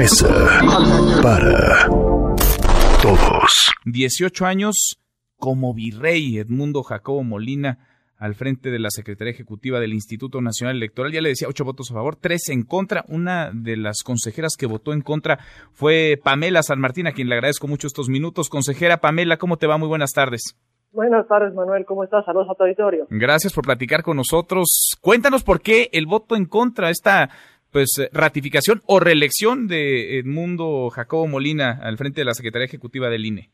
mesa para todos. 18 años como virrey Edmundo Jacobo Molina al frente de la Secretaría Ejecutiva del Instituto Nacional Electoral. Ya le decía, ocho votos a favor, tres en contra. Una de las consejeras que votó en contra fue Pamela San Martín, a quien le agradezco mucho estos minutos. Consejera Pamela, ¿cómo te va? Muy buenas tardes. Buenas tardes, Manuel. ¿Cómo estás? Saludos a tu auditorio. Gracias por platicar con nosotros. Cuéntanos por qué el voto en contra, esta pues ratificación o reelección de Edmundo Jacobo Molina al frente de la Secretaría Ejecutiva del INE.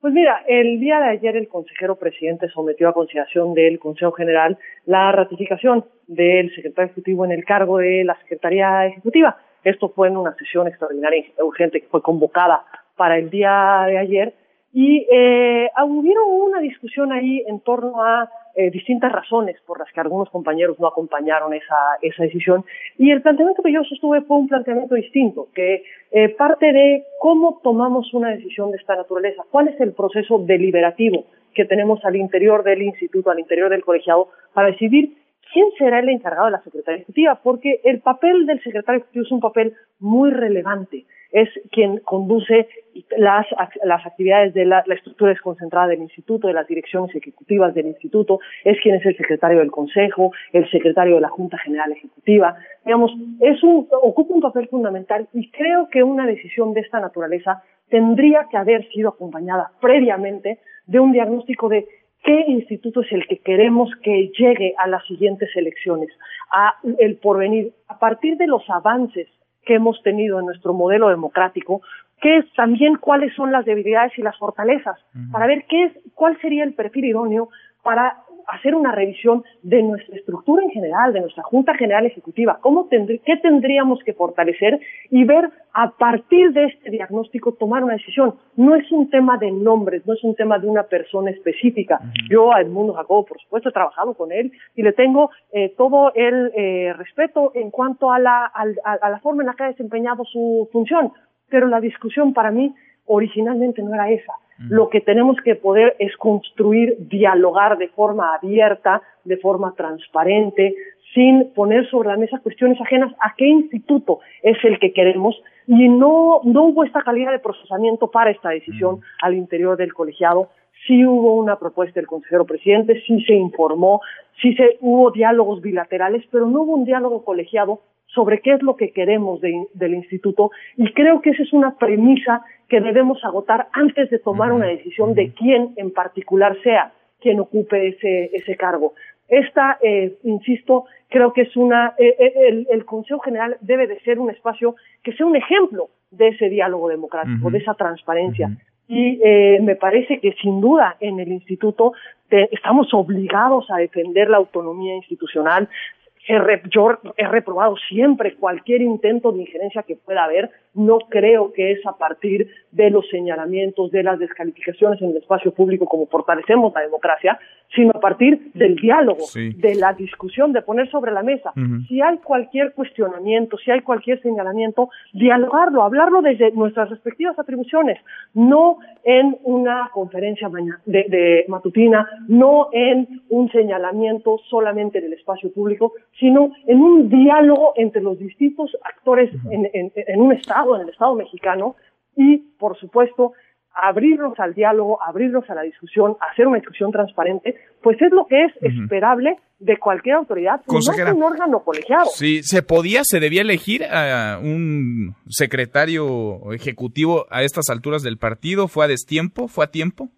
Pues mira, el día de ayer el consejero presidente sometió a consideración del Consejo General la ratificación del secretario ejecutivo en el cargo de la Secretaría Ejecutiva. Esto fue en una sesión extraordinaria y urgente que fue convocada para el día de ayer y eh, hubieron una discusión ahí en torno a eh, distintas razones por las que algunos compañeros no acompañaron esa, esa decisión. Y el planteamiento que yo sostuve fue un planteamiento distinto, que eh, parte de cómo tomamos una decisión de esta naturaleza, cuál es el proceso deliberativo que tenemos al interior del instituto, al interior del colegiado, para decidir quién será el encargado de la Secretaría Ejecutiva, porque el papel del secretario ejecutivo es un papel muy relevante es quien conduce las, las actividades de la, estructura desconcentrada del instituto, de las direcciones ejecutivas del instituto, es quien es el secretario del consejo, el secretario de la Junta General Ejecutiva. Digamos, es un, ocupa un papel fundamental y creo que una decisión de esta naturaleza tendría que haber sido acompañada previamente de un diagnóstico de qué instituto es el que queremos que llegue a las siguientes elecciones, a el porvenir, a partir de los avances que hemos tenido en nuestro modelo democrático, que es también cuáles son las debilidades y las fortalezas, para ver qué es, cuál sería el perfil idóneo para hacer una revisión de nuestra estructura en general, de nuestra Junta General Ejecutiva, cómo qué tendríamos que fortalecer y ver a partir de este diagnóstico tomar una decisión. No es un tema de nombres, no es un tema de una persona específica. Yo a Edmundo Jacobo, por supuesto, he trabajado con él y le tengo eh, todo el eh, respeto en cuanto a la, a la forma en la que ha desempeñado su función, pero la discusión para mí originalmente no era esa lo que tenemos que poder es construir, dialogar de forma abierta, de forma transparente, sin poner sobre la mesa cuestiones ajenas a qué instituto es el que queremos. Y no, no hubo esta calidad de procesamiento para esta decisión al interior del colegiado. Sí hubo una propuesta del consejero presidente, sí se informó, sí se, hubo diálogos bilaterales, pero no hubo un diálogo colegiado sobre qué es lo que queremos del instituto y creo que esa es una premisa que debemos agotar antes de tomar una decisión de quién en particular sea quien ocupe ese, ese cargo. Esta, eh, insisto, creo que es una, eh, eh, el, el, Consejo General debe de ser un espacio que sea un ejemplo de ese diálogo democrático, de esa transparencia. Y me parece que sin duda en el instituto estamos obligados a defender la autonomía institucional, yo he reprobado siempre cualquier intento de injerencia que pueda haber. No creo que es a partir de los señalamientos, de las descalificaciones en el espacio público como fortalecemos la democracia, sino a partir del diálogo, de la discusión, de poner sobre la mesa. Si hay cualquier cuestionamiento, si hay cualquier señalamiento, dialogarlo, hablarlo desde nuestras respectivas atribuciones, no en una conferencia de, de matutina, no en un señalamiento solamente del espacio público, sino en un diálogo entre los distintos actores en, un Estado, en el Estado mexicano, y, por supuesto, abrirnos al diálogo, abrirnos a la discusión, hacer una discusión transparente, pues es lo que es esperable de cualquier autoridad, no es un órgano colegiado. Sí, se podía, se debía elegir a un secretario ejecutivo a estas alturas del partido, ¿fue a destiempo? ¿Fue a tiempo?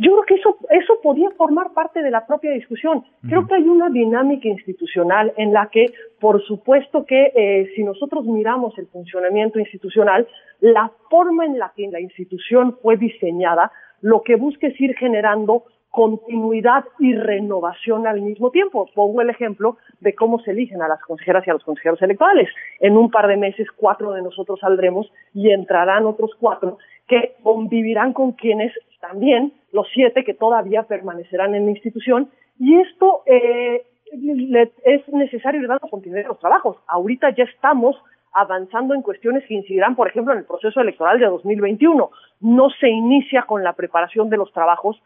Yo creo que eso, eso podía formar parte de la propia discusión. Creo que hay una dinámica institucional en la que, por supuesto que eh, si nosotros miramos el funcionamiento institucional, la forma en la que la institución fue diseñada, lo que busca es ir generando continuidad y renovación al mismo tiempo. Pongo el ejemplo de cómo se eligen a las consejeras y a los consejeros electorales. En un par de meses, cuatro de nosotros saldremos y entrarán otros cuatro que convivirán con quienes también los siete que todavía permanecerán en la institución y esto eh, es necesario ir dando continuidad a los trabajos. Ahorita ya estamos avanzando en cuestiones que incidirán, por ejemplo, en el proceso electoral de 2021. No se inicia con la preparación de los trabajos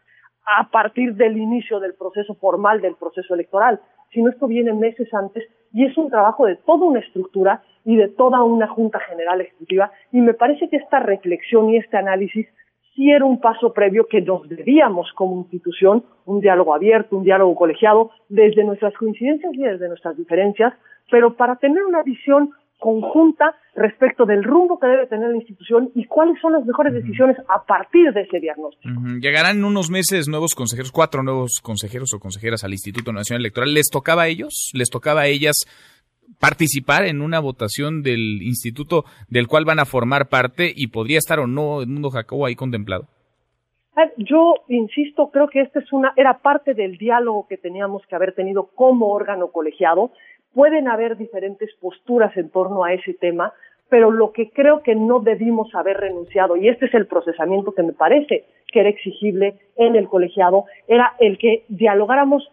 a partir del inicio del proceso formal del proceso electoral, sino esto viene meses antes y es un trabajo de toda una estructura y de toda una Junta General Ejecutiva. Y me parece que esta reflexión y este análisis sí era un paso previo que nos debíamos como institución, un diálogo abierto, un diálogo colegiado, desde nuestras coincidencias y desde nuestras diferencias, pero para tener una visión conjunta respecto del rumbo que debe tener la institución y cuáles son las mejores decisiones a partir de ese diagnóstico. Llegarán en unos meses nuevos consejeros, cuatro nuevos consejeros o consejeras al Instituto Nacional Electoral. ¿Les tocaba a ellos? ¿Les tocaba a ellas participar en una votación del instituto del cual van a formar parte y podría estar o no Edmundo Jacobo ahí contemplado? Yo insisto, creo que esta es una era parte del diálogo que teníamos que haber tenido como órgano colegiado Pueden haber diferentes posturas en torno a ese tema, pero lo que creo que no debimos haber renunciado, y este es el procesamiento que me parece que era exigible en el colegiado, era el que dialogáramos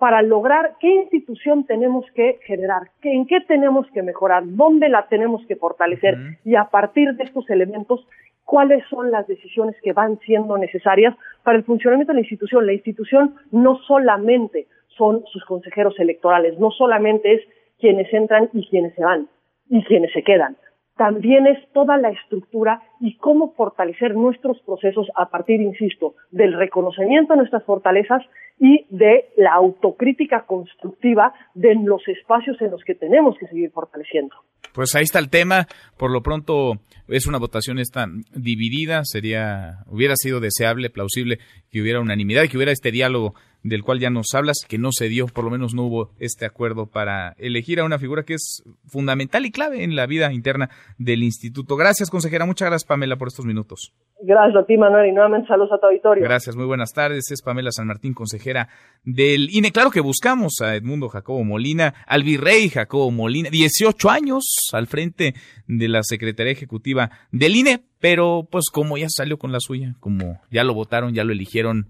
para lograr qué institución tenemos que generar, en qué tenemos que mejorar, dónde la tenemos que fortalecer y a partir de estos elementos, cuáles son las decisiones que van siendo necesarias para el funcionamiento de la institución. La institución no solamente son sus consejeros electorales. No solamente es quienes entran y quienes se van y quienes se quedan. También es toda la estructura y cómo fortalecer nuestros procesos a partir, insisto, del reconocimiento de nuestras fortalezas y de la autocrítica constructiva de los espacios en los que tenemos que seguir fortaleciendo. Pues ahí está el tema. Por lo pronto es una votación esta dividida. Sería, hubiera sido deseable, plausible que hubiera unanimidad y que hubiera este diálogo del cual ya nos hablas, que no se dio, por lo menos no hubo este acuerdo para elegir a una figura que es fundamental y clave en la vida interna del instituto. Gracias, consejera. Muchas gracias, Pamela, por estos minutos. Gracias a ti, Manuel, y nuevamente saludos a tu auditorio. Gracias, muy buenas tardes. Es Pamela San Martín, consejera del INE. Claro que buscamos a Edmundo Jacobo Molina, al virrey Jacobo Molina, 18 años al frente de la Secretaría Ejecutiva del INE, pero pues como ya salió con la suya, como ya lo votaron, ya lo eligieron,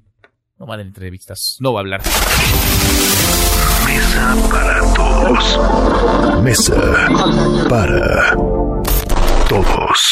no va a entrevistas, no va a hablar. Mesa para todos. Mesa para todos.